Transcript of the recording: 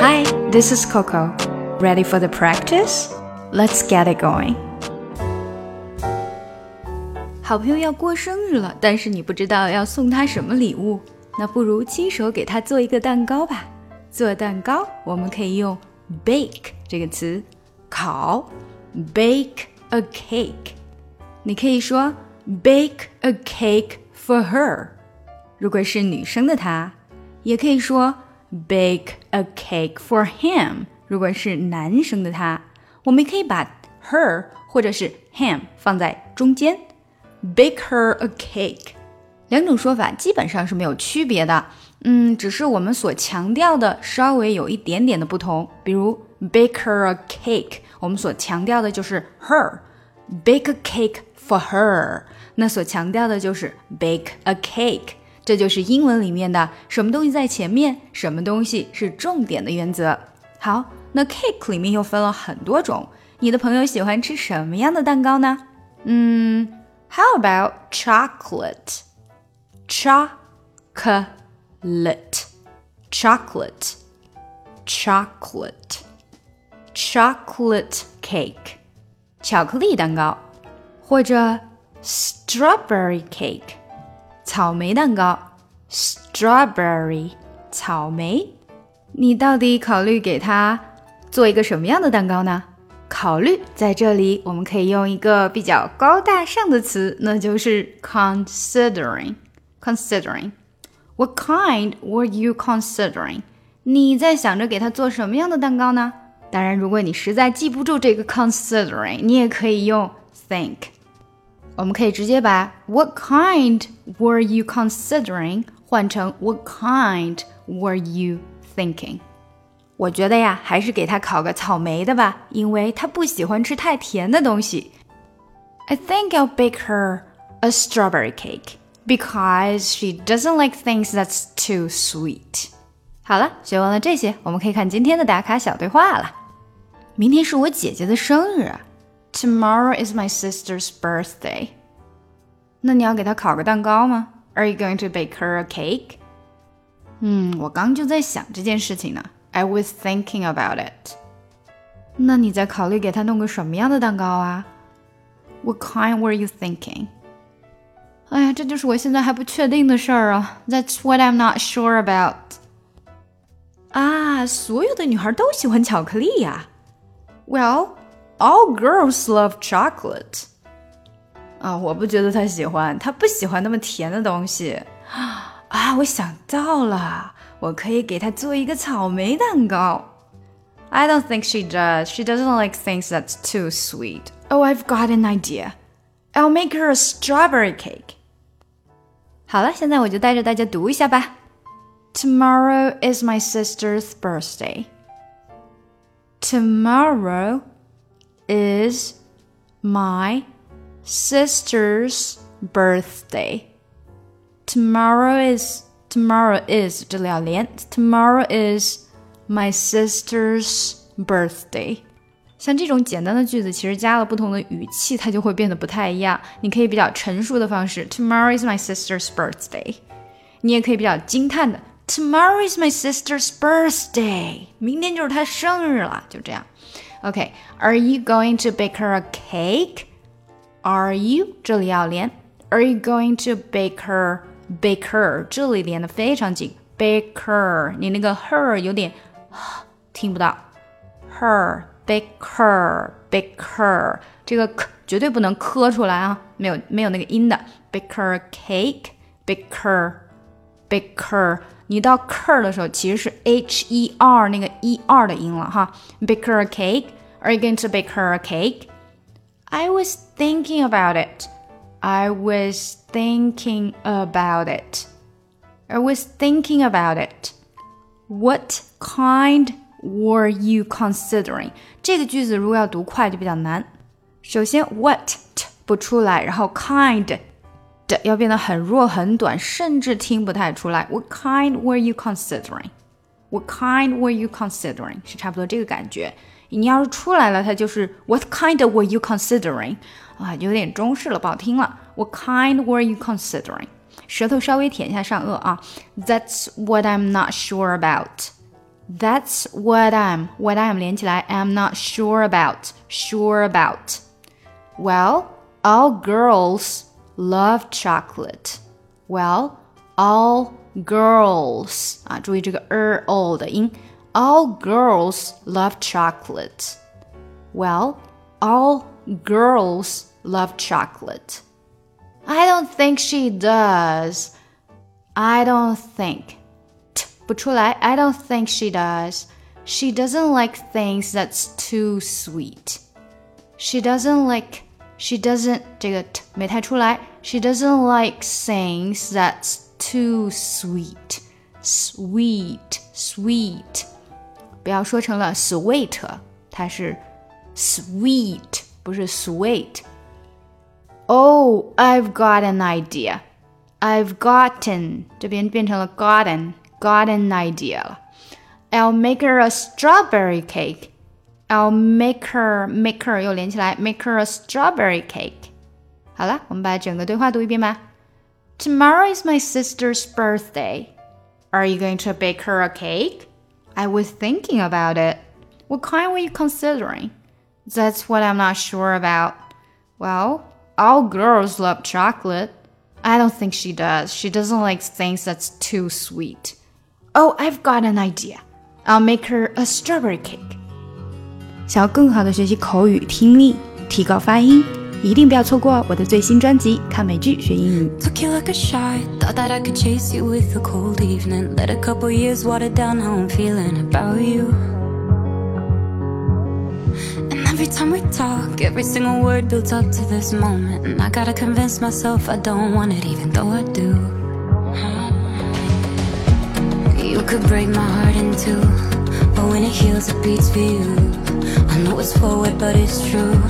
Hi, this is Coco. Ready for the practice? Let's get it going. 好朋友要过生日了，但是你不知道要送他什么礼物，那不如亲手给他做一个蛋糕吧。做蛋糕，我们可以用 bake 这个词，烤，bake a cake。你可以说 bake a cake for her。如果是女生的她，也可以说 Bake a cake for him。如果是男生的他，我们可以把 her 或者是 him 放在中间，bake her a cake。两种说法基本上是没有区别的，嗯，只是我们所强调的稍微有一点点的不同。比如 bake her a cake，我们所强调的就是 her；bake a cake for her，那所强调的就是 bake a cake。这就是英文里面的什么东西在前面，什么东西是重点的原则。好，那 cake 里面又分了很多种，你的朋友喜欢吃什么样的蛋糕呢？嗯，How about chocolate？chocolate, chocolate, chocolate, chocolate cake，巧克力蛋糕，或者 strawberry cake， 草莓蛋糕，strawberry，草莓。你到底考虑给他做一个什么样的蛋糕呢？考虑在这里，我们可以用一个比较高大上的词，那就是 considering。considering. What kind were you considering? 你在想着给他做什么样的蛋糕呢？当然，如果你实在记不住这个 considering，你也可以用 think。我们可以直接把 What kind were you considering 换成 What kind were you thinking？我觉得呀，还是给他烤个草莓的吧，因为他不喜欢吃太甜的东西。I think I'll bake her a strawberry cake because she doesn't like things that's too sweet。好了，学完了这些，我们可以看今天的打卡小对话了。明天是我姐姐的生日 ，Tomorrow is my sister's birthday。那你要给她烤个蛋糕吗？Are you going to bake her a cake？嗯，我刚就在想这件事情呢。I was thinking about it。那你在考虑给她弄个什么样的蛋糕啊？What kind were you thinking？哎呀，这就是我现在还不确定的事儿啊。That's what I'm not sure about。啊，所有的女孩都喜欢巧克力呀。Well, all girls love chocolate。啊，我不觉得她喜欢，她不喜欢那么甜的东西。啊，我想到了，我可以给她做一个草莓蛋糕。I don't think she does. She doesn't like things that's too sweet. Oh, I've got an idea. I'll make her a strawberry cake. 好了，现在我就带着大家读一下吧。Tomorrow is my sister's birthday. Tomorrow is my sister's birthday. Tomorrow is tomorrow is 这里要连 Tomorrow is my sister's birthday. 像这种简单的句子，其实加了不同的语气，它就会变得不太一样。你可以比较陈述的方式，Tomorrow is my sister's birthday。你也可以比较惊叹的，Tomorrow is my sister's birthday。明天就是她生日了，就这样。 OK，Are you going to bake her a cake？Are you 这里要连，Are you going to bake her？Bake her 这里连的非常紧，Bake her，你那个 her 有点听不到，her。baker baker 这个 k 绝对不能磕出来啊，没有没有那个音的 baker cake baker baker， 你到 ker 的时候其实是 h e r 那个 e r 的音了哈，baker cake。Are you going to bake her a cake? I was thinking about it. I was thinking about it. I was thinking about it. What kind were you considering？这个句子如果要读快就比较难。首先，what 不出来，然后 kind 的要变得很弱很短，甚至听不太出来。What kind were you considering? What kind were you considering？是差不多这个感觉。你要是出来了，它就是 What kind were you considering？啊，有点中式了，不好听了。What kind were you considering？舌头稍微舔一下上颚啊。That's what I'm not sure about。 That's what I'm what I'm 连起来，I'm not sure about sure about. Well, all girls love chocolate. Well, all girls 啊，注意这个 er all 的音。All girls love chocolate. Well, all girls love chocolate. I don't think she does. I don't think. 不出来. I don't think she does. She doesn't like things that's too sweet. She doesn't like. She doesn't 这个 t 没太出来. She doesn't like things that's too sweet. Sweet, sweet. 不要说成了 sweet，它是 sweet，不是 sweet。Oh, I've got an idea. I've gotten 这边变成了 gotten got an idea 了。I'll make her a strawberry cake. I'll make her make her 又连起来，make her a strawberry cake. 好了，我们把整个对话读一遍吧。Tomorrow is my sister's birthday. Are you going to bake her a cake? I was thinking about it. What kind were you considering? That's what I'm not sure about. Well, all girls love chocolate. I don't think she does. She doesn't like things that's too sweet. Oh, I've got an idea. I'll make her a strawberry cake. 想要更好的学习口语听力，提高发音， 一定不要错过我的最新专辑《看美剧学英语》。Took you like a shot, thought that I could chase you with a cold evening. Let a couple years water down how I'm feeling about you. Every time we talk, every single word builds up to this moment And I gotta convince myself I don't want it even though I do You could break my heart in two But when it heals it beats for you I know it's forward but it's true